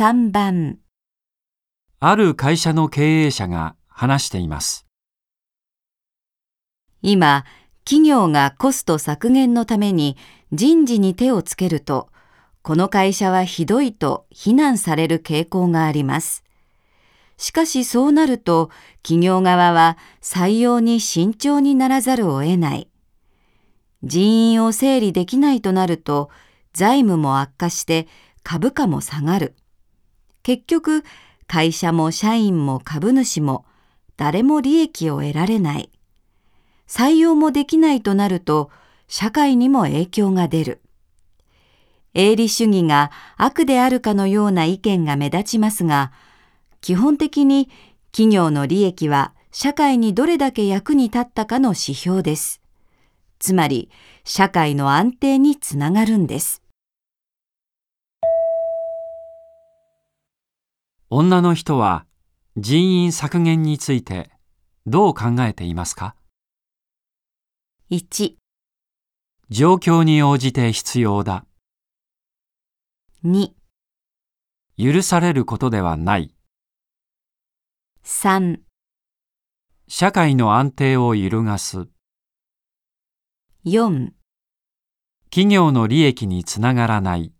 3番ある会社の経営者が話しています。今、企業がコスト削減のために人事に手をつけると、この会社はひどいと非難される傾向があります。しかしそうなると、企業側は採用に慎重にならざるを得ない。人員を整理できないとなると、財務も悪化して株価も下がる。結局、会社も社員も株主も誰も利益を得られない。採用もできないとなると、社会にも影響が出る。営利主義が悪であるかのような意見が目立ちますが、基本的に企業の利益は社会にどれだけ役に立ったかの指標です。つまり、社会の安定につながるんです。女の人は人員削減についてどう考えていますか？1、状況に応じて必要だ。2、許されることではない。3、社会の安定を揺るがす。4企業の利益につながらない。